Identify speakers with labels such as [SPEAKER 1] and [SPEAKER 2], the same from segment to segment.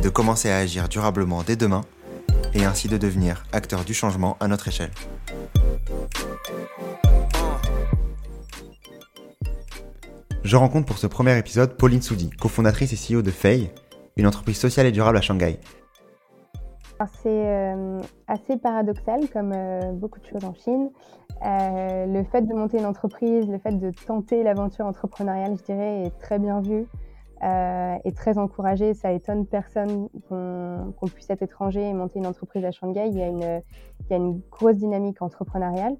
[SPEAKER 1] de commencer à agir durablement dès demain et ainsi de devenir acteur du changement à notre échelle. Je rencontre pour ce premier épisode Pauline Soudi, cofondatrice et CEO de Fei, une entreprise sociale et durable à Shanghai.
[SPEAKER 2] C'est euh, assez paradoxal comme euh, beaucoup de choses en Chine. Euh, le fait de monter une entreprise, le fait de tenter l'aventure entrepreneuriale, je dirais, est très bien vu et très encouragé. Ça étonne personne qu'on puisse être étranger et monter une entreprise à Shanghai. Il y a une, grosse dynamique entrepreneuriale.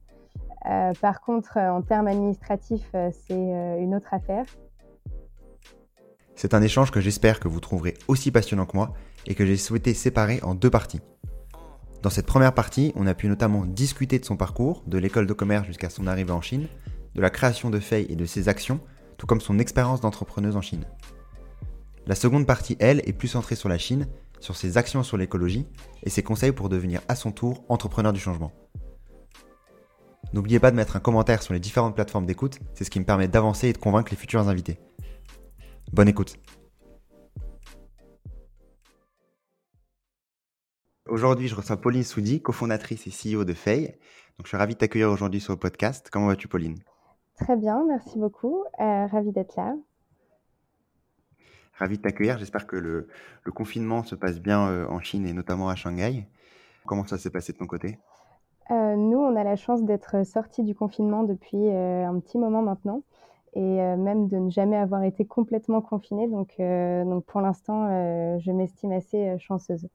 [SPEAKER 2] par contre, en termes administratifs, c'est une autre affaire.
[SPEAKER 1] C'est un échange que j'espère que vous trouverez aussi passionnant que moi et que j'ai souhaité séparer en deux parties. Dans cette première partie, on a pu notamment discuter de son parcours, de l'école de commerce jusqu'à son arrivée en Chine, de la création de Fei et de ses actions, tout comme son expérience d'entrepreneuse en Chine. La seconde partie, elle, est plus centrée sur la Chine, sur ses actions sur l'écologie et ses conseils pour devenir à son tour entrepreneur du changement. N'oubliez pas de mettre un commentaire sur les différentes plateformes d'écoute, c'est ce qui me permet d'avancer et de convaincre les futurs invités. Bonne écoute Aujourd'hui, je reçois Pauline Soudi, cofondatrice et CEO de Fay. Donc, je suis ravi de t'accueillir aujourd'hui sur le podcast. Comment vas-tu, Pauline?
[SPEAKER 2] Très bien, merci beaucoup. Euh, ravi d'être là.
[SPEAKER 1] Ravi de t'accueillir. J'espère que le, confinement se passe bien euh, en Chine et notamment à Shanghai. Comment ça s'est passé de ton côté?
[SPEAKER 2] Euh, Nous, on a la chance d'être sortis du confinement depuis un petit moment maintenant et même de ne jamais avoir été complètement confinés. Donc, donc pour l'instant, je m'estime assez chanceuse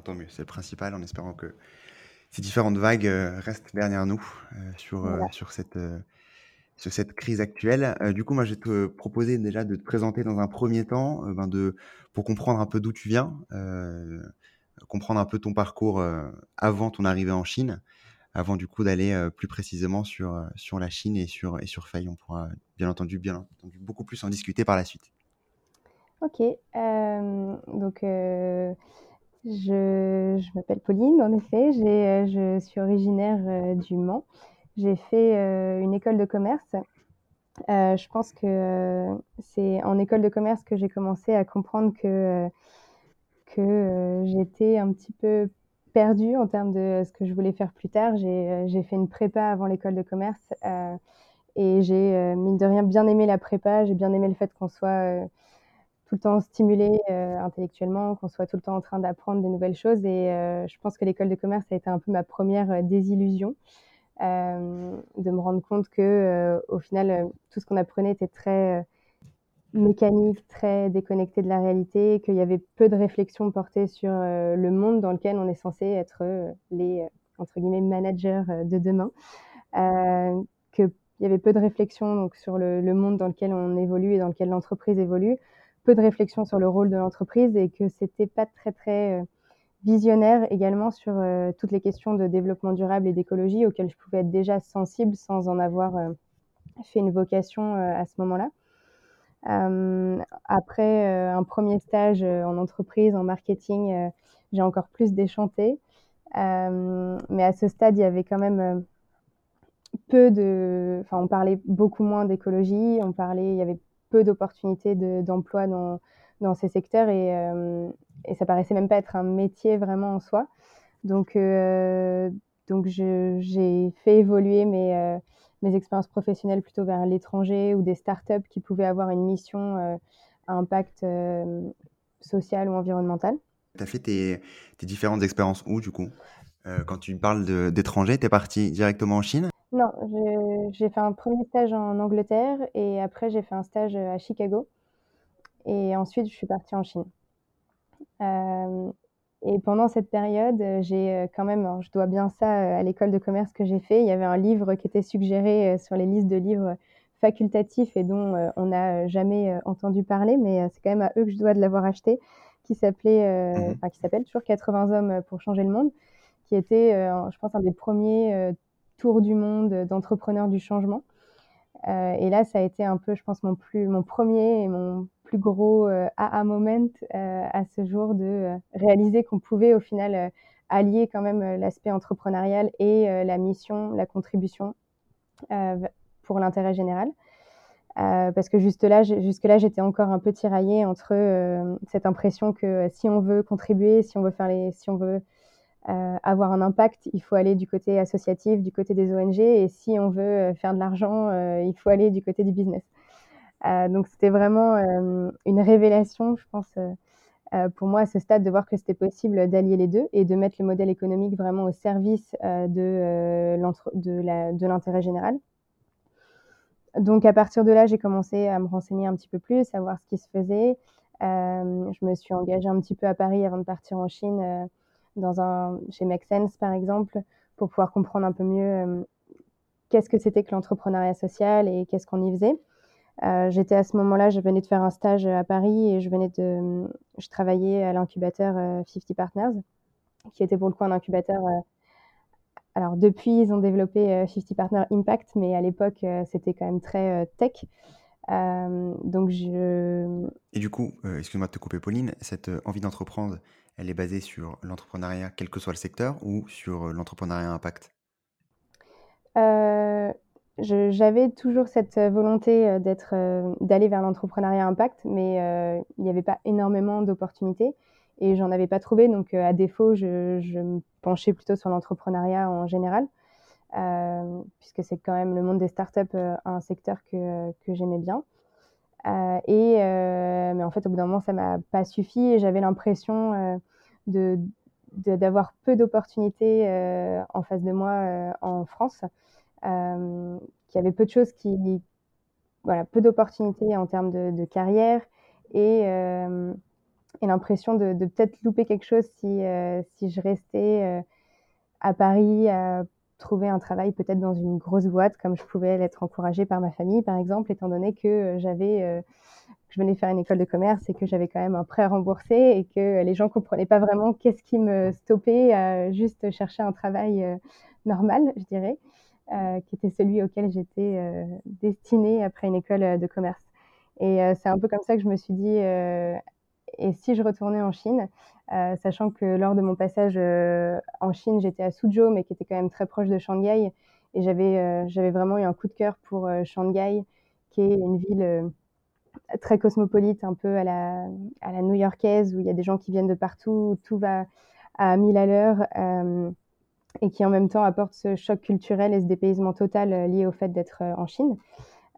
[SPEAKER 1] tant mieux, c'est le principal en espérant que ces différentes vagues euh, restent derrière nous euh, sur, euh, sur, cette, sur cette crise actuelle. du coup, moi, je vais te proposer déjà de te présenter dans un premier temps, ben de, pour comprendre un peu d'où tu viens, comprendre un peu ton parcours avant ton arrivée en Chine, avant du coup d'aller plus précisément sur, sur la Chine et sur, et sur Faye. On pourra bien entendu, bien entendu beaucoup plus en discuter par la suite.
[SPEAKER 2] Ok, donc je, m'appelle Pauline, en effet. Euh, je suis originaire euh, du Mans. J'ai fait euh, une école de commerce. je pense que c'est en école de commerce que j'ai commencé à comprendre que, j'étais un petit peu perdue en termes de ce que je voulais faire plus tard. J'ai fait une prépa avant l'école de commerce et j'ai, mine de rien, bien aimé la prépa. J'ai bien aimé le fait qu'on soit tout le temps stimulé euh, intellectuellement, qu'on soit tout le temps en train d'apprendre des nouvelles choses. Et euh, je pense que l'école de commerce a été un peu ma première euh, désillusion, de me rendre compte que au final, tout ce qu'on apprenait était très mécanique, très déconnecté de la réalité, qu'il y avait peu de réflexion portée sur le monde dans lequel on est censé être les entre guillemets managers de demain, qu'il y avait peu de réflexion donc sur le, le, monde dans lequel on évolue et dans lequel l'entreprise évolue, peu de réflexion sur le rôle de l'entreprise et que c'était pas très très euh, visionnaire également sur euh, toutes les questions de développement durable et d'écologie auxquelles je pouvais être déjà sensible sans en avoir euh, fait une vocation à ce moment-là. après un premier stage en entreprise, en marketing, j'ai encore plus déchanté. mais à ce stade, il y avait quand même peu de. Enfin, on parlait beaucoup moins d'écologie, on parlait, il y avait peu d'opportunités d'emploi dans, dans, ces secteurs et, euh, et, ça paraissait même pas être un métier vraiment en soi. Donc, euh, donc j'ai fait évoluer mes, euh, mes expériences professionnelles plutôt vers l'étranger ou des startups qui pouvaient avoir une mission à impact social ou environnemental.
[SPEAKER 1] Tu as fait tes, tes, différentes expériences où du coup? Quand tu parles d'étranger, tu es parti directement en Chine?
[SPEAKER 2] Non, j'ai fait un premier stage en Angleterre et après j'ai fait un stage à Chicago. Et ensuite, je suis partie en Chine. Euh, et pendant cette période, j'ai euh, quand même, je dois bien ça euh, à l'école de commerce que j'ai fait. Il y avait un livre qui était suggéré sur les listes de livres facultatif et dont on n'a jamais entendu parler, mais c'est quand même à eux que je dois de l'avoir acheté, qui s'appelait, mmh enfin qui s'appelle toujours 80 hommes pour changer le monde, qui était, je pense, un des premiers tours du monde d'entrepreneurs du changement. et là, ça a été un peu, je pense, mon, plus, mon premier et mon plus gros aha moment à ce jour de réaliser qu'on pouvait au final allier quand même l'aspect entrepreneurial et la mission, la contribution pour l'intérêt général. Euh, parce que juste là, jusque-là, j'étais encore un peu tiraillée entre euh, cette impression que si on veut contribuer, si on veut, faire les, si on veut euh, avoir un impact, il faut aller du côté associatif, du côté des ONG, et si on veut faire de l'argent, il faut aller du côté du business. Donc c'était vraiment une révélation, je pense, pour moi à ce stade, de voir que c'était possible d'allier les deux et de mettre le modèle économique vraiment au service de, l'intérêt général. Donc à partir de là, j'ai commencé à me renseigner un petit peu plus, à voir ce qui se faisait. Euh, je me suis engagée un petit peu à Paris avant de partir en Chine, euh, chez Make Sense par exemple, pour pouvoir comprendre un peu mieux euh, qu'est-ce que c'était que l'entrepreneuriat social et qu'est-ce qu'on y faisait. J'étais à ce moment-là, je venais de faire un stage à Paris et je venais de, je travaillais à l'incubateur 50 Partners, qui était pour le coup un incubateur alors depuis, ils ont développé 50 euh, Partner Impact, mais à l'époque, euh, c'était quand même très euh, tech. donc je...
[SPEAKER 1] Et du coup, excuse-moi de te couper Pauline, cette envie d'entreprendre, elle est basée sur l'entrepreneuriat, quel que soit le secteur, ou sur l'entrepreneuriat impact?
[SPEAKER 2] J'avais toujours cette volonté d'être, d'aller vers l'entrepreneuriat impact, mais il n'y avait pas énormément d'opportunités et j'en avais pas trouvé. Donc, à défaut, je, me penchais plutôt sur l'entrepreneuriat en général, euh, puisque c'est quand même le monde des startups euh, un secteur que, que j'aimais bien. Euh, et, mais en fait, au bout d'un moment, ça m'a pas suffi et j'avais l'impression de d'avoir peu d'opportunités en face de moi en France, qu'il y avait peu de choses voilà, peu d'opportunités en termes de, carrière et et l'impression de, peut-être louper quelque chose si, euh, si je restais euh, à Paris à trouver un travail peut-être dans une grosse boîte comme je pouvais l'être encouragée par ma famille par exemple étant donné que euh, j'avais je venais faire une école de commerce et que j'avais quand même un prêt à rembourser et que les gens comprenaient pas vraiment qu'est-ce qui me stoppait à juste chercher un travail normal je dirais qui était celui auquel j'étais destinée après une école de commerce. Et c'est un peu comme ça que je me suis dit et si je retournais en Chine, euh, sachant que lors de mon passage euh, en Chine, j'étais à Suzhou, mais qui était quand même très proche de Shanghai, et j'avais euh, j'avais vraiment eu un coup de cœur pour Shanghai, qui est une ville très cosmopolite, un peu à la, à la new-yorkaise, où il y a des gens qui viennent de partout, où tout va à 1000 à l'heure, et qui en même temps apporte ce choc culturel et ce dépaysement total lié au fait d'être en Chine.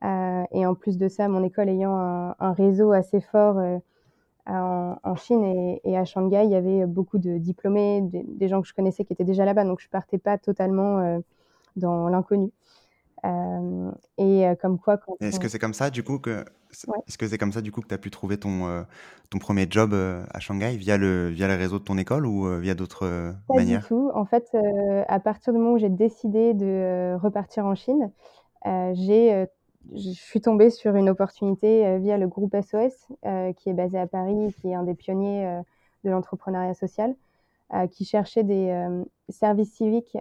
[SPEAKER 2] et en plus de ça, mon école ayant un, réseau assez fort en, Chine et, à Shanghai, il y avait beaucoup de diplômés, des, gens que je connaissais qui étaient déjà là-bas, donc je partais pas totalement euh, dans l'inconnu. Euh, et comme quoi,
[SPEAKER 1] Est-ce que c'est comme ça du coup que est-ce que c'est comme ça du coup que tu as pu trouver ton ton premier job à Shanghai? Via le via le réseau de ton école ou via d'autres manières
[SPEAKER 2] Pas du tout. En fait, à partir du moment où j'ai décidé de repartir en Chine, j'ai je suis tombée sur une opportunité via le groupe SOS, qui est basé à Paris, qui est un des pionniers de l'entrepreneuriat social, qui cherchait des services civiques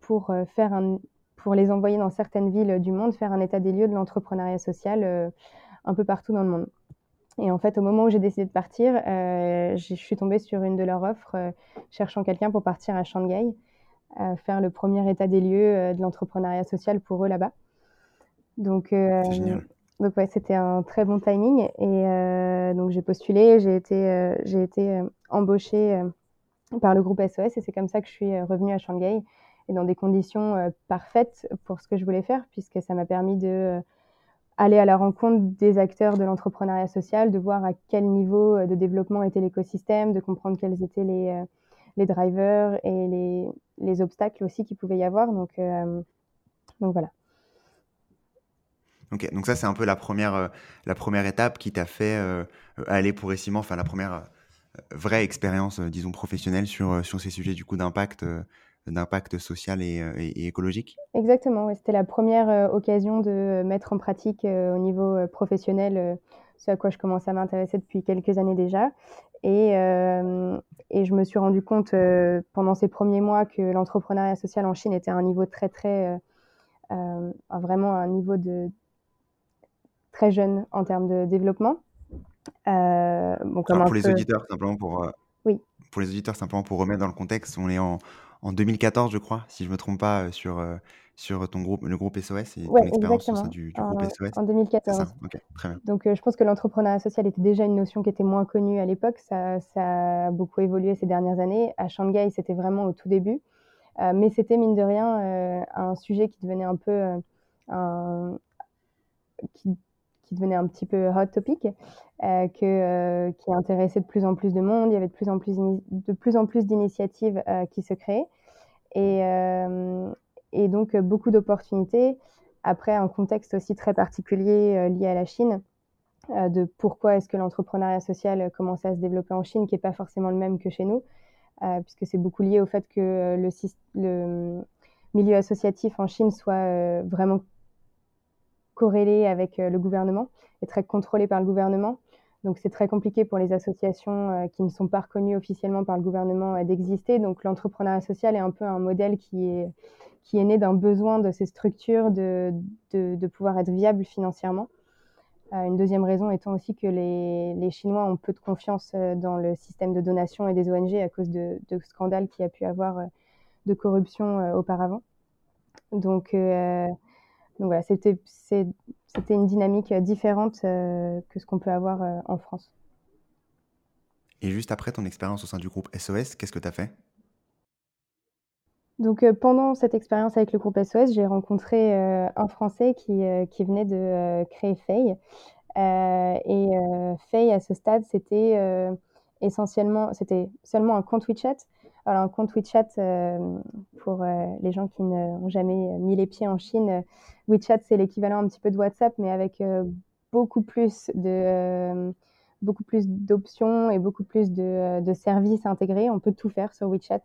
[SPEAKER 2] pour, faire un, pour les envoyer dans certaines villes du monde, faire un état des lieux de l'entrepreneuriat social un peu partout dans le monde. Et en fait, au moment où j'ai décidé de partir, je suis tombée sur une de leurs offres, cherchant quelqu'un pour partir à Shanghai, faire le premier état des lieux de l'entrepreneuriat social pour eux là-bas. Donc, euh, donc ouais, c'était un très bon timing. Et euh, donc j'ai postulé, j'ai été, euh, j'ai été embauchée par le groupe SOS et c'est comme ça que je suis revenue à Shanghai et dans des conditions parfaites pour ce que je voulais faire puisque ça m'a permis de aller à la rencontre des acteurs de l'entrepreneuriat social, de voir à quel niveau de développement était l'écosystème, de comprendre quels étaient les, les drivers et les, les obstacles aussi qu'il pouvait y avoir. Donc, donc voilà.
[SPEAKER 1] Ok, donc ça c'est un peu la première, euh, la première étape qui t'a fait euh, aller progressivement, enfin la première euh, vraie expérience, disons professionnelle sur, sur ces sujets du coup d'impact d'impact social et, écologique
[SPEAKER 2] Exactement, c'était la première occasion de mettre en pratique au niveau professionnel ce à quoi je commençais à m'intéresser depuis quelques années déjà. Et, et je me suis rendu compte pendant ces premiers mois que l'entrepreneuriat social en Chine était à un niveau très, très, vraiment un niveau de très jeune en termes de développement.
[SPEAKER 1] bon, pour les auditeurs, simplement pour,
[SPEAKER 2] oui.
[SPEAKER 1] pour les auditeurs, simplement pour remettre dans le contexte, on est en, en 2014, je crois, si je ne me trompe pas, sur, sur ton groupe, le groupe SOS et ton expérience au sein du, groupe SOS.
[SPEAKER 2] En 2014.
[SPEAKER 1] Ça très bien.
[SPEAKER 2] Donc, je pense que l'entrepreneuriat social était déjà une notion qui était moins connue à l'époque. Ça, ça, a beaucoup évolué ces dernières années. À Shanghai, c'était vraiment au tout début. mais c'était, mine de rien, un sujet qui devenait un peu. un, qui, devenait un petit peu hot topic, que, qui intéressait de plus en plus de monde. Il y avait de plus en plus, de plus, d'initiatives qui se créaient. Et, et donc beaucoup d'opportunités. Après, un contexte aussi très particulier lié à la Chine, de pourquoi est-ce que l'entrepreneuriat social commençait à se développer en Chine, qui n'est pas forcément le même que chez nous, puisque c'est beaucoup lié au fait que le, le, milieu associatif en Chine soit vraiment corrélé avec le gouvernement et très contrôlé par le gouvernement. Donc c'est très compliqué pour les associations qui ne sont pas reconnues officiellement par le gouvernement d'exister. Donc l'entrepreneuriat social est un peu un modèle qui est, qui est né d'un besoin de ces structures de, de, pouvoir être viables financièrement. Euh, une deuxième raison étant aussi que les, les, Chinois ont peu de confiance euh, dans le système de donation et des ONG à cause de, scandales qu'il y a pu avoir euh, de corruption auparavant. Donc, donc voilà, c'était une dynamique différente que ce qu'on peut avoir en France.
[SPEAKER 1] Et juste après ton expérience au sein du groupe SOS, qu'est-ce que tu as fait?
[SPEAKER 2] Donc, pendant cette expérience avec le groupe SOS, j'ai rencontré, un Français qui, qui venait de, créer Fay. et Fay, à ce stade, c'était, essentiellement c'était seulement un compte WeChat. Alors un compte WeChat, pour, les gens qui n'ont jamais, mis les pieds en Chine, WeChat, c'est l'équivalent un petit peu de WhatsApp, mais avec, beaucoup plus de, beaucoup plus d'options et beaucoup plus de, services intégrés. On peut tout faire sur WeChat,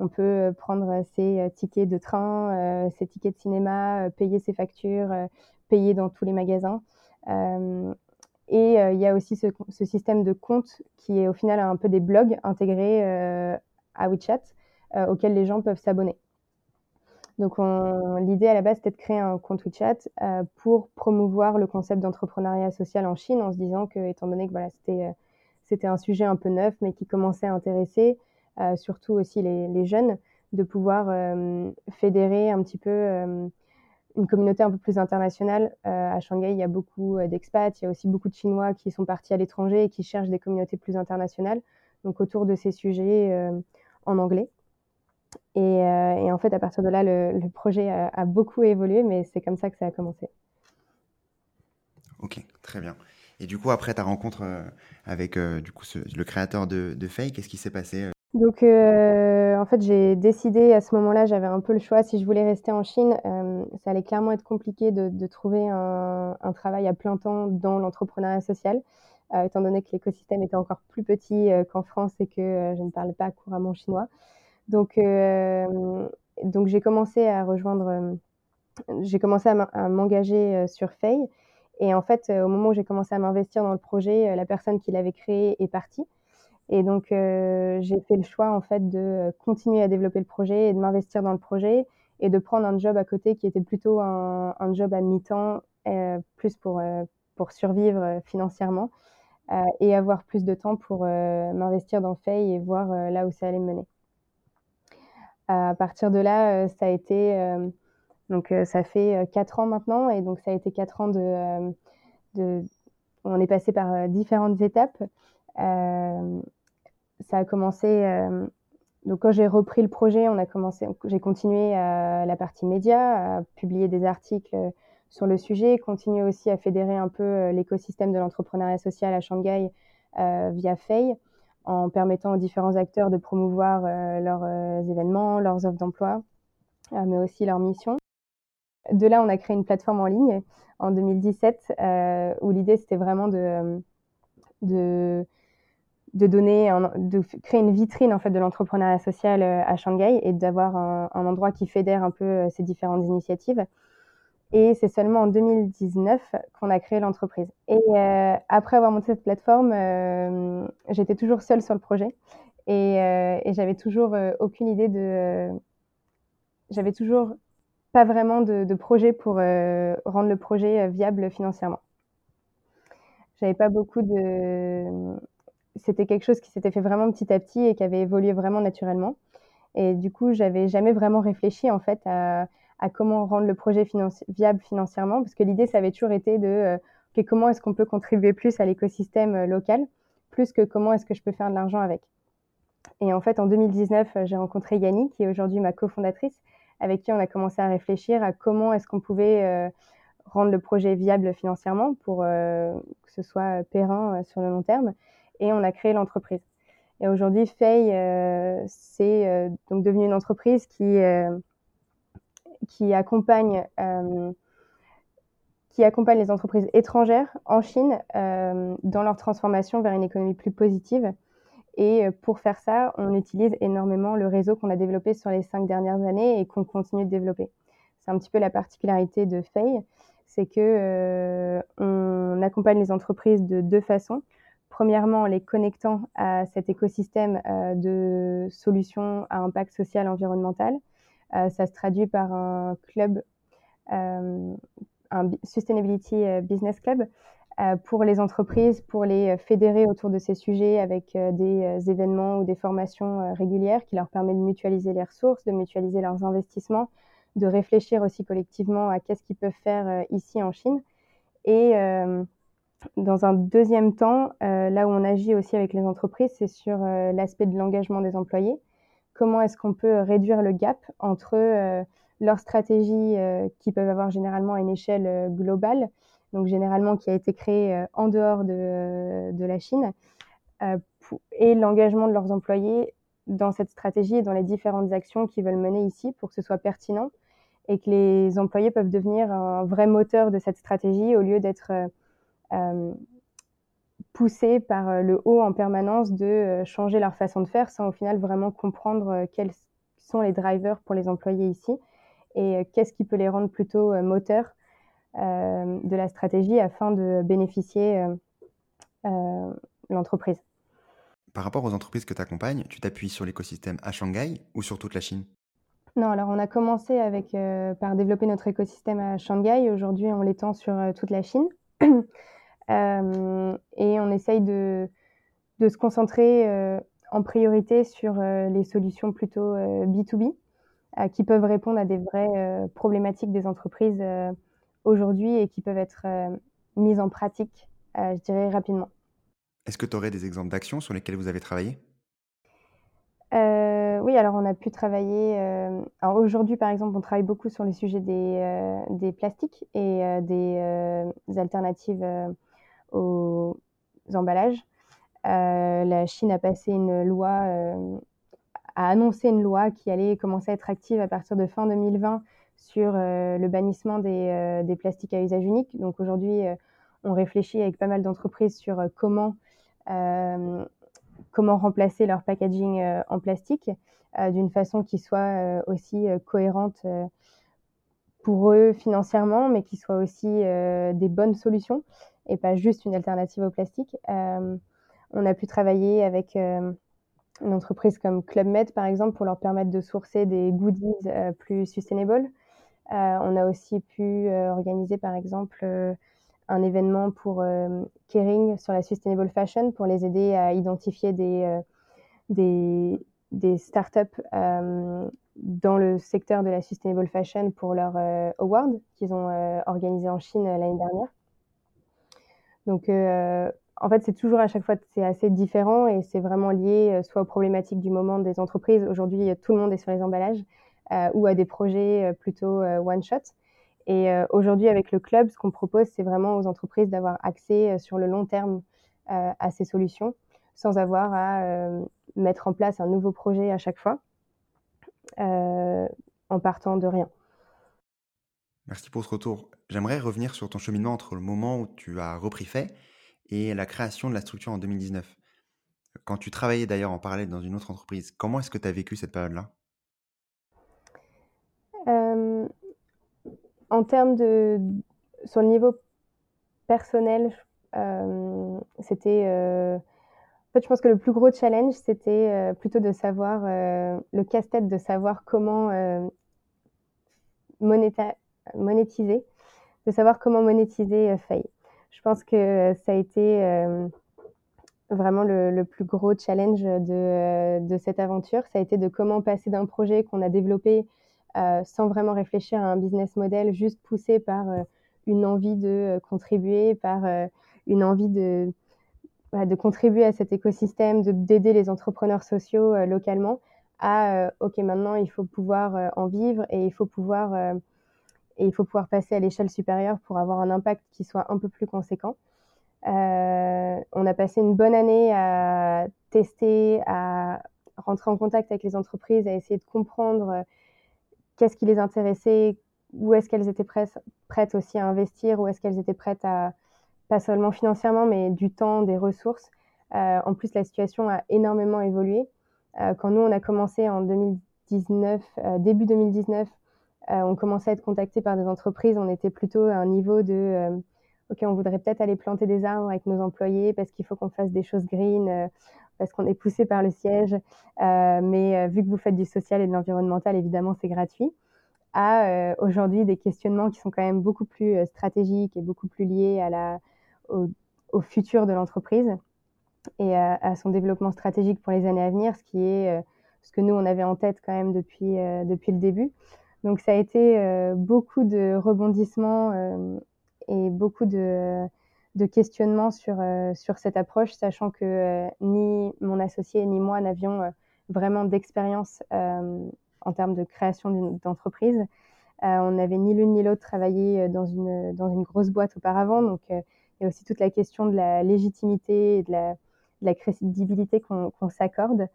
[SPEAKER 2] on peut euh, prendre ses euh, tickets de train, euh, ses tickets de cinéma, payer ses factures, payer dans tous les magasins. Et il y a aussi ce, système de compte qui est au final un peu des blogs intégrés à WeChat auxquels les gens peuvent s'abonner. Donc l'idée à la base c'était de créer un compte WeChat pour promouvoir le concept d'entrepreneuriat social en Chine en se disant que étant donné que voilà, c'était c'était un sujet un peu neuf mais qui commençait à intéresser, euh, surtout aussi les, jeunes, de pouvoir euh, fédérer un petit peu euh, une communauté un peu plus internationale. à Shanghai, il y a beaucoup d'expats, il y a aussi beaucoup de Chinois qui sont partis à l'étranger et qui cherchent des communautés plus internationales, donc autour de ces sujets en anglais. Et, en fait, à partir de là, le, projet a, beaucoup évolué, mais c'est comme ça que ça a commencé.
[SPEAKER 1] Ok, très bien. Et du coup, après ta rencontre avec du coup, le créateur de, de Fake, qu'est-ce qui s'est passé
[SPEAKER 2] donc, euh, en fait, j'ai décidé à ce moment-là, j'avais un peu le choix si je voulais rester en Chine. Euh, ça allait clairement être compliqué de, trouver un, travail à plein temps dans l'entrepreneuriat social, euh, étant donné que l'écosystème était encore plus petit qu'en France et que je ne parlais pas couramment chinois. Donc, donc j'ai commencé à rejoindre, j'ai commencé à m'engager sur Fay. Et en fait, au moment où j'ai commencé à m'investir dans le projet, la personne qui l'avait créé est partie. Et donc, euh, j'ai fait le choix, en fait, de continuer à développer le projet et de m'investir dans le projet et de prendre un job à côté qui était plutôt un, un job à mi-temps, euh, plus pour, euh, pour survivre financièrement euh, et avoir plus de temps pour euh, m'investir dans Fay et voir là où ça allait me mener. À partir de là, ça a été, donc ça fait quatre ans maintenant et donc ça a été quatre ans de, de on est passé par différentes étapes. Euh, ça a commencé. Euh, donc quand j'ai repris le projet, on a commencé, j'ai continué à la partie média, à publier des articles sur le sujet, continuer aussi à fédérer un peu euh, l'écosystème de l'entrepreneuriat social à Shanghai euh, via Fay, en permettant aux différents acteurs de promouvoir euh, leurs euh, événements, leurs offres d'emploi, mais aussi leurs missions. De là, on a créé une plateforme en ligne en 2017 où l'idée c'était vraiment de de donner, de créer une vitrine en fait de l'entrepreneuriat social à Shanghai et d'avoir un, endroit qui fédère un peu ces différentes initiatives. Et c'est seulement en 2019 qu'on a créé l'entreprise. Et après avoir monté cette plateforme, j'étais toujours seule sur le projet et, et j'avais toujours aucune idée de, j'avais toujours pas vraiment de, projet pour rendre le projet viable financièrement. J'avais pas beaucoup de c'était quelque chose qui s'était fait vraiment petit à petit et qui avait évolué vraiment naturellement. Et du coup, j'avais jamais vraiment réfléchi en fait à, comment rendre le projet viable financièrement, parce que l'idée, ça avait toujours été de euh, comment est-ce qu'on peut contribuer plus à l'écosystème euh, local, plus que comment est-ce que je peux faire de l'argent avec. Et en fait, en 2019, euh, j'ai rencontré Yanni, qui est aujourd'hui ma cofondatrice, avec qui on a commencé à réfléchir à comment est-ce qu'on pouvait rendre le projet viable financièrement pour que ce soit périn sur le long terme et on a créé l'entreprise. Et aujourd'hui, Fay, euh, c'est euh, donc devenu une entreprise qui, euh, qui, accompagne, qui accompagne les entreprises étrangères en Chine dans leur transformation vers une économie plus positive. Et pour faire ça, on utilise énormément le réseau qu'on a développé sur les cinq dernières années et qu'on continue de développer. C'est un petit peu la particularité de Fay, c'est que on accompagne les entreprises de deux façons. Premièrement, en les connectant à cet écosystème euh, de solutions à impact social environnemental. Euh, ça se traduit par un club, euh, un Sustainability Business Club, pour les entreprises, pour les fédérer autour de ces sujets avec des événements ou des formations régulières qui leur permettent de mutualiser les ressources, de mutualiser leurs investissements, de réfléchir aussi collectivement à qu'est-ce qu'ils peuvent faire ici en Chine. Et dans un deuxième temps, euh, là où on agit aussi avec les entreprises, c'est sur euh, l'aspect de l'engagement des employés. Comment est-ce qu'on peut réduire le gap entre euh, leurs stratégies qui peuvent avoir généralement une échelle globale, donc généralement qui a été créée en dehors de, de la Chine, et l'engagement de leurs employés dans cette stratégie et dans les différentes actions qu'ils veulent mener ici pour que ce soit pertinent et que les employés peuvent devenir un vrai moteur de cette stratégie au lieu d'être euh, poussés par euh, le haut en permanence de euh, changer leur façon de faire sans au final vraiment comprendre quels sont les drivers pour les employés ici et qu'est-ce qui peut les rendre plutôt moteurs de la stratégie afin de bénéficier l'entreprise.
[SPEAKER 1] Par rapport aux entreprises que tu accompagnes, tu t'appuies sur l'écosystème à Shanghai ou sur toute la Chine?
[SPEAKER 2] Non, alors on a commencé avec, par développer notre écosystème à Shanghai. Aujourd'hui, on l'étend sur toute la Chine. Euh, et on essaye de, de se concentrer euh, en priorité sur euh, les solutions plutôt B2B qui peuvent répondre à des vraies problématiques des entreprises aujourd'hui et qui peuvent être mises en pratique, je dirais, rapidement.
[SPEAKER 1] Est-ce que tu aurais des exemples d'actions sur lesquelles vous avez travaillé?
[SPEAKER 2] Oui, alors on a pu travailler. alors aujourd'hui, par exemple, on travaille beaucoup sur le sujet des, des plastiques et des alternatives aux emballages. Euh, la Chine a passé une loi, euh, a annoncé une loi qui allait commencer à être active à partir de fin 2020 sur euh, le bannissement des, plastiques à usage unique. Donc aujourd'hui, on réfléchit avec pas mal d'entreprises sur comment, comment remplacer leur packaging en plastique d'une façon qui soit aussi cohérente pour eux financièrement, mais qui soit aussi des bonnes solutions et pas juste une alternative au plastique. Euh, on a pu travailler avec euh, une entreprise comme Club Med, par exemple, pour leur permettre de sourcer des goodies euh, plus sustainable. on a aussi pu organiser, par exemple, un événement pour Kering sur la sustainable fashion pour les aider à identifier des, des, des startups dans le secteur de la sustainable fashion pour leur award qu'ils ont organisé en Chine l'année dernière. Donc, euh, en fait, c'est toujours à chaque fois, c'est assez différent et c'est vraiment lié euh, soit aux problématiques du moment des entreprises. Aujourd'hui, tout le monde est sur les emballages euh, ou à des projets plutôt one-shot. Et aujourd'hui, avec le club, ce qu'on propose, c'est vraiment aux entreprises d'avoir accès sur le long terme à ces solutions sans avoir à mettre en place un nouveau projet à chaque fois en partant de rien.
[SPEAKER 1] Merci pour ce retour. J'aimerais revenir sur ton cheminement entre le moment où tu as repris fait et la création de la structure en 2019. Quand tu travaillais d'ailleurs en parallèle dans une autre entreprise, comment est-ce que tu as vécu cette période-là?
[SPEAKER 2] en termes de sur le niveau personnel, c'était, en fait, je pense que le plus gros challenge, c'était, plutôt de savoir, le casse-tête de savoir comment, monétiser, de savoir comment monétiser, Faye. Je pense que ça a été, vraiment le plus gros challenge de, cette aventure. Ça a été de comment passer d'un projet qu'on a développé, sans vraiment réfléchir à un business model, juste poussé par, une envie de, contribuer, par, une envie de de contribuer à cet écosystème, d'aider les entrepreneurs sociaux, localement à, OK, maintenant il faut pouvoir, en vivre et il faut pouvoir, et il faut pouvoir passer à l'échelle supérieure pour avoir un impact qui soit un peu plus conséquent. Euh, on a passé une bonne année à tester, à rentrer en contact avec les entreprises, à essayer de comprendre euh, qu'est-ce qui les intéressait, où est-ce qu'elles étaient prêtes, aussi à investir, où est-ce qu'elles étaient prêtes à, pas seulement financièrement, mais du temps, des ressources. Euh, en plus, la situation a énormément évolué. Quand nous, on a commencé en 2019, euh, début 2019, euh, on commençait à être contacté par des entreprises. On était plutôt à un niveau de OK, on voudrait peut-être aller planter des arbres avec nos employés parce qu'il faut qu'on fasse des choses green, euh, parce qu'on est poussé par le siège. Euh, mais euh, vu que vous faites du social et de l'environnemental, évidemment, c'est gratuit. À aujourd'hui des questionnements qui sont quand même beaucoup plus stratégiques et beaucoup plus liés à la, au, futur de l'entreprise et à, à, son développement stratégique pour les années à venir, ce qui est ce que nous, on avait en tête quand même depuis, depuis le début. Donc ça a été beaucoup de rebondissements et beaucoup de, de questionnements sur, euh, sur cette approche, sachant que euh, ni mon associé ni moi n'avions euh, vraiment d'expérience en termes de création d'entreprise. on n'avait ni l'une ni l'autre travaillé dans une, dans une grosse boîte auparavant, donc il y a aussi toute la question de la légitimité et de la, de la crédibilité qu'on s'accorde,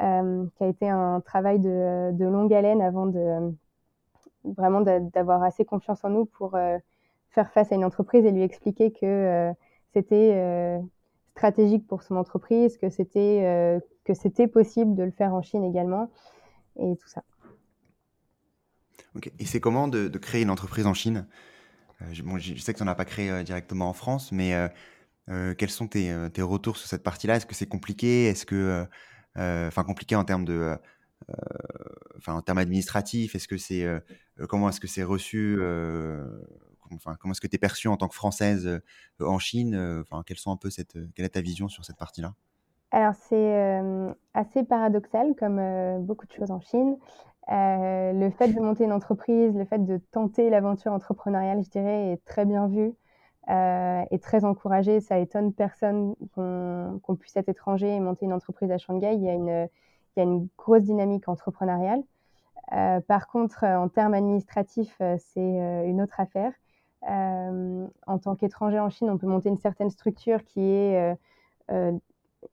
[SPEAKER 2] euh, qui a été un travail de, de longue haleine avant de vraiment d'avoir assez confiance en nous pour euh, faire face à une entreprise et lui expliquer que euh, c'était euh, stratégique pour son entreprise, que c'était que c'était possible de le faire en Chine également et tout ça.
[SPEAKER 1] Ok. Et c'est comment de, créer une entreprise en Chine? Je, bon, je, sais que tu n'en as pas créé directement en France, mais quels sont tes, tes, retours sur cette partie-là? Est-ce que c'est compliqué? Est-ce que, enfin, compliqué en termes de, enfin, en termes administratifs Est-ce que c'est, comment est-ce que c'est reçu enfin, comment est-ce que tu es perçue en tant que Française euh, en Chine euh, enfin, quelles sont un peu cette, euh, Quelle est ta vision sur cette partie-là?
[SPEAKER 2] Alors, c'est assez paradoxal, comme beaucoup de choses en Chine. le fait de monter une entreprise, le fait de tenter l'aventure entrepreneuriale, je dirais, est très bien vu euh, et très encouragé. Ça étonne personne qu'on qu puisse être étranger et monter une entreprise à Shanghai. Il y a une, il y a une grosse dynamique entrepreneuriale. Euh, par contre, en termes administratifs, c'est une autre affaire. Euh, en tant qu'étranger en Chine, on peut monter une certaine structure qui est euh, euh,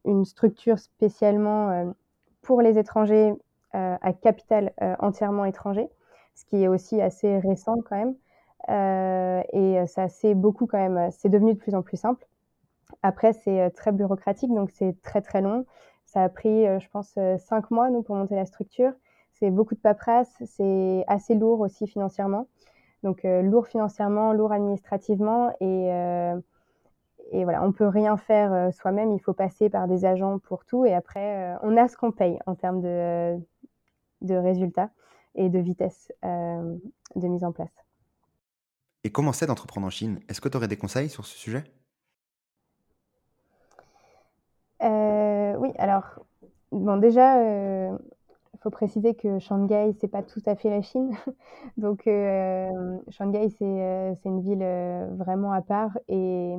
[SPEAKER 2] une structure spécialement pour les étrangers à capital entièrement étranger, ce qui est aussi assez récent quand même. Euh, et ça c'est beaucoup quand même, c'est devenu de plus en plus simple. Après, c'est très bureaucratique, donc c'est très très long. Ça a pris, je pense, cinq mois nous pour monter la structure. C'est beaucoup de paperasse, c'est assez lourd aussi financièrement. Donc euh, lourd financièrement, lourd administrativement et euh, et voilà, on peut rien faire euh, soi-même. Il faut passer par des agents pour tout et après on a ce qu'on paye en termes de de résultats et de vitesse de mise en place.
[SPEAKER 1] Et comment c'est d'entreprendre en Chine? Est-ce que tu aurais des conseils sur ce sujet?
[SPEAKER 2] Euh, Oui, alors, bon, déjà, euh, faut préciser que Shanghai, c'est pas tout à fait la Chine. Donc, euh, Shanghai, c'est euh, une ville vraiment à part. Et,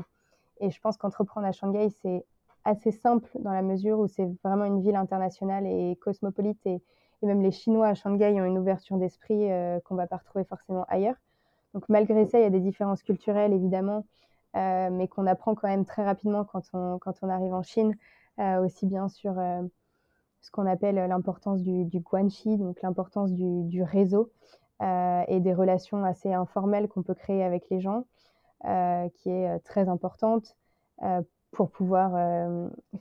[SPEAKER 2] et je pense qu'entreprendre à Shanghai, c'est assez simple dans la mesure où c'est vraiment une ville internationale et cosmopolite. Et, et, même les Chinois à Shanghai ont une ouverture d'esprit qu'on va pas retrouver forcément ailleurs. Donc, malgré ça, il y a des différences culturelles, évidemment, mais qu'on apprend quand même très rapidement quand on, quand on arrive en Chine, aussi bien sur ce qu'on appelle l'importance du, guanxi, donc l'importance du, du, réseau euh, et des relations assez informelles qu'on peut créer avec les gens, euh, qui est euh, très importante. Euh, pour pouvoir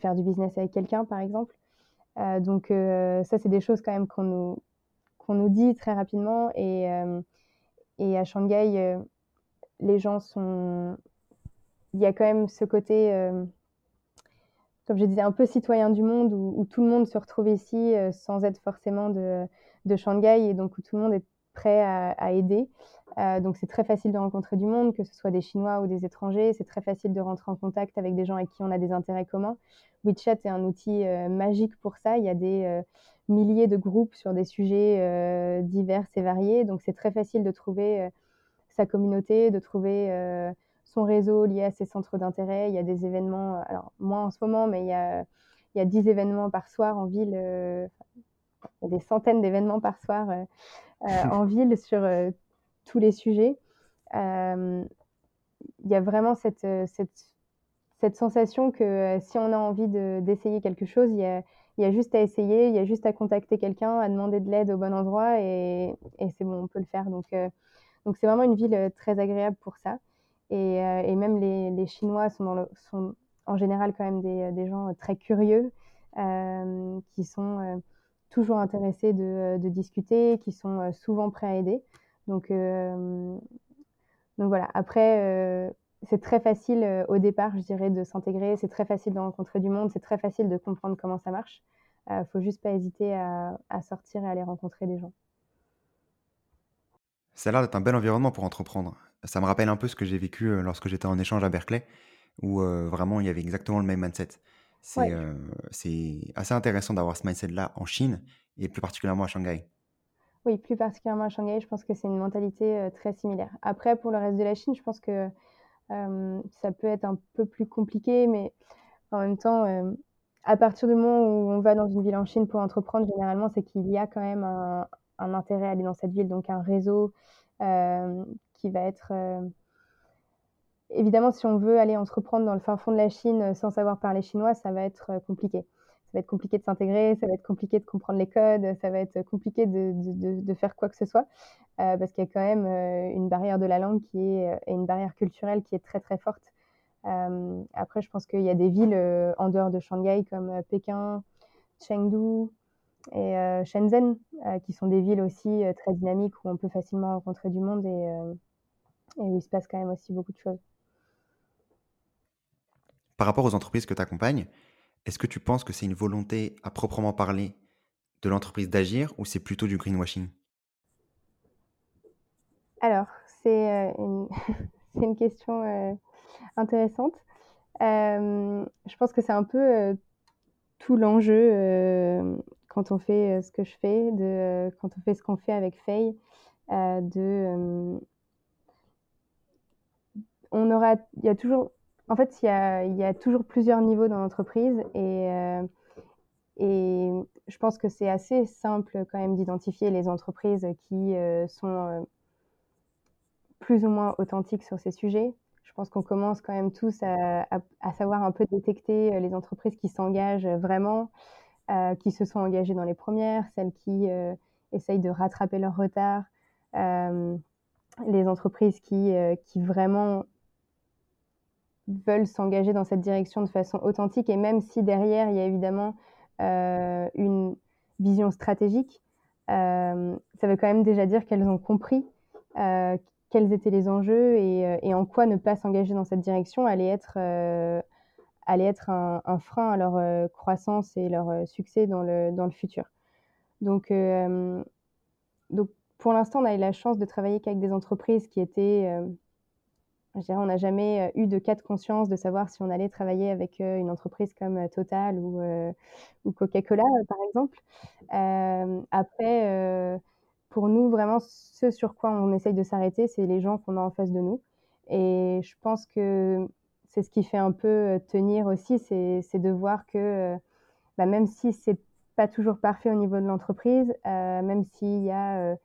[SPEAKER 2] faire du business avec quelqu'un, par exemple. donc ça, c'est des choses quand même qu'on nous, nous dit très rapidement. Et, et à Shanghai, les gens sont... Il y a quand même ce côté comme je disais, un peu citoyen du monde, où, tout le monde se retrouve ici sans être forcément de, Shanghai, et donc où tout le monde est prêt à, aider. donc c'est très facile de rencontrer du monde, que ce soit des Chinois ou des étrangers. C'est très facile de rentrer en contact avec des gens avec qui on a des intérêts communs. WeChat est un outil magique pour ça. Il y a des milliers de groupes sur des sujets divers et variés. Donc c'est très facile de trouver sa communauté, de trouver son réseau lié à ses centres d'intérêt. Il y a des événements, alors moins en ce moment, mais il y a, il y a 10 événements par soir en ville. il y a des centaines d'événements par soir en ville sur tous les sujets. il y a vraiment cette, cette, cette sensation que si on a envie d'essayer quelque chose, il y a, il y a juste à essayer, il y a juste à contacter quelqu'un, à demander de l'aide au bon endroit et, et c'est bon, on peut le faire. Donc, donc c'est vraiment une ville très agréable pour ça. Et, et même les, Chinois sont, en général quand même des, gens très curieux, euh, qui sont toujours intéressés de, discuter, qui sont souvent prêts à aider. Donc, euh, voilà, après, c'est très facile au départ, je dirais, de s'intégrer, c'est très facile de rencontrer du monde, c'est très facile de comprendre comment ça marche. Il faut juste pas hésiter à, à, sortir et aller rencontrer des gens.
[SPEAKER 1] Ça a l'air d'être un bel environnement pour entreprendre. Ça me rappelle un peu ce que j'ai vécu lorsque j'étais en échange à Berkeley, où euh, vraiment il y avait exactement le même mindset. C'est ouais. euh, assez intéressant d'avoir ce mindset-là en Chine et plus particulièrement à Shanghai.
[SPEAKER 2] Oui, plus particulièrement à Shanghai, je pense que c'est une mentalité euh, très similaire. Après, pour le reste de la Chine, je pense que ça peut être un peu plus compliqué, mais en même temps, à partir du moment où on va dans une ville en Chine pour entreprendre, généralement, c'est qu'il y a quand même un, un, intérêt à aller dans cette ville, donc un réseau qui va être évidemment, si on veut aller entreprendre dans le fin fond de la Chine sans savoir parler chinois, ça va être compliqué. Ça va être compliqué de s'intégrer, ça va être compliqué de comprendre les codes, ça va être compliqué de, de, de faire quoi que ce soit, euh, parce qu'il y a quand même euh, une barrière de la langue qui est, et une barrière culturelle qui est très très forte. Euh, après, je pense qu'il y a des villes en dehors de Shanghai comme Pékin, Chengdu et Shenzhen, qui sont des villes aussi très dynamiques où on peut facilement rencontrer du monde et, et où il se passe quand même aussi beaucoup de choses.
[SPEAKER 1] Par rapport aux entreprises que tu accompagnes, est-ce que tu penses que c'est une volonté à proprement parler de l'entreprise d'agir ou c'est plutôt du greenwashing?
[SPEAKER 2] Alors, c'est euh, une, une, question euh, intéressante. Euh, je pense que c'est un peu euh, tout l'enjeu quand on fait ce que je fais, de, quand on fait ce qu'on fait avec Faye, de on aura, il y a toujours en fait, il y a, toujours plusieurs niveaux dans l'entreprise et, euh, et je pense que c'est assez simple quand même d'identifier les entreprises qui euh, sont euh, plus ou moins authentiques sur ces sujets. Je pense qu'on commence quand même tous à, savoir un peu détecter les entreprises qui s'engagent vraiment, qui se sont engagées dans les premières, celles qui essayent de rattraper leur retard, les entreprises qui vraiment veulent s'engager dans cette direction de façon authentique et même si derrière il y a évidemment euh, une vision stratégique, euh, ça veut quand même déjà dire qu'elles ont compris euh, quels étaient les enjeux et, en quoi ne pas s'engager dans cette direction allait être, allait être un, un, frein à leur croissance et leur succès dans le, dans le futur. Donc, donc pour l'instant, on a eu la chance de travailler qu'avec des entreprises qui étaient on n'a jamais euh, eu de cas de conscience de savoir si on allait travailler avec euh, une entreprise comme euh, Total ou, Coca-Cola, par exemple. Après, pour nous, vraiment, ce sur quoi on essaye de s'arrêter, c'est les gens qu'on a en face de nous. Et je pense que c'est ce qui fait un peu tenir aussi, c'est de voir que bah, même si c'est pas toujours parfait au niveau de l'entreprise, même s'il y a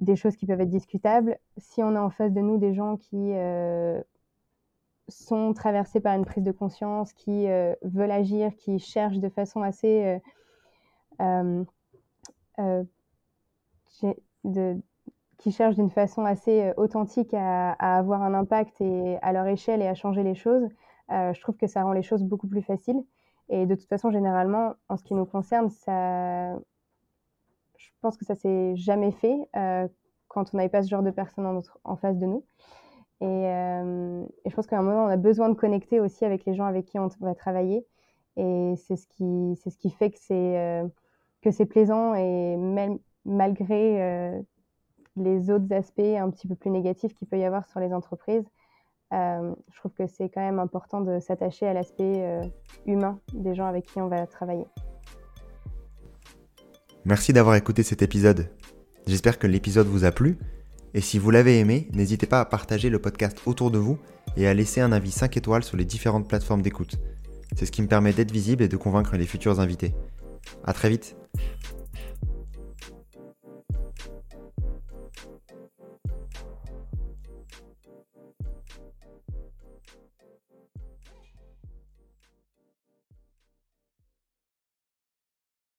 [SPEAKER 2] des choses qui peuvent être discutables. Si on a en face de nous des gens qui euh, sont traversés par une prise de conscience, qui euh, veulent agir, qui cherchent de façon assez euh, qui cherchent d'une façon assez authentique à, à, avoir un impact et à leur échelle et à changer les choses, je trouve que ça rend les choses beaucoup plus faciles. Et de toute façon, généralement, en ce qui nous concerne, ça, pense que ça s'est jamais fait quand on n'avait pas ce genre de personnes en, face de nous. Et, et je pense qu'à un moment, on a besoin de connecter aussi avec les gens avec qui on va travailler. Et c'est ce qui, fait que c'est que c'est plaisant et même malgré les autres aspects un petit peu plus négatifs qu'il peut y avoir sur les entreprises, euh, je trouve que c'est quand même important de s'attacher à l'aspect euh, humain des gens avec qui on va travailler.
[SPEAKER 1] Merci d'avoir écouté cet épisode. J'espère que l'épisode vous a plu. Et si vous l'avez aimé, n'hésitez pas à partager le podcast autour de vous et à laisser un avis 5 étoiles sur les différentes plateformes d'écoute. C'est ce qui me permet d'être visible et de convaincre les futurs invités. À très vite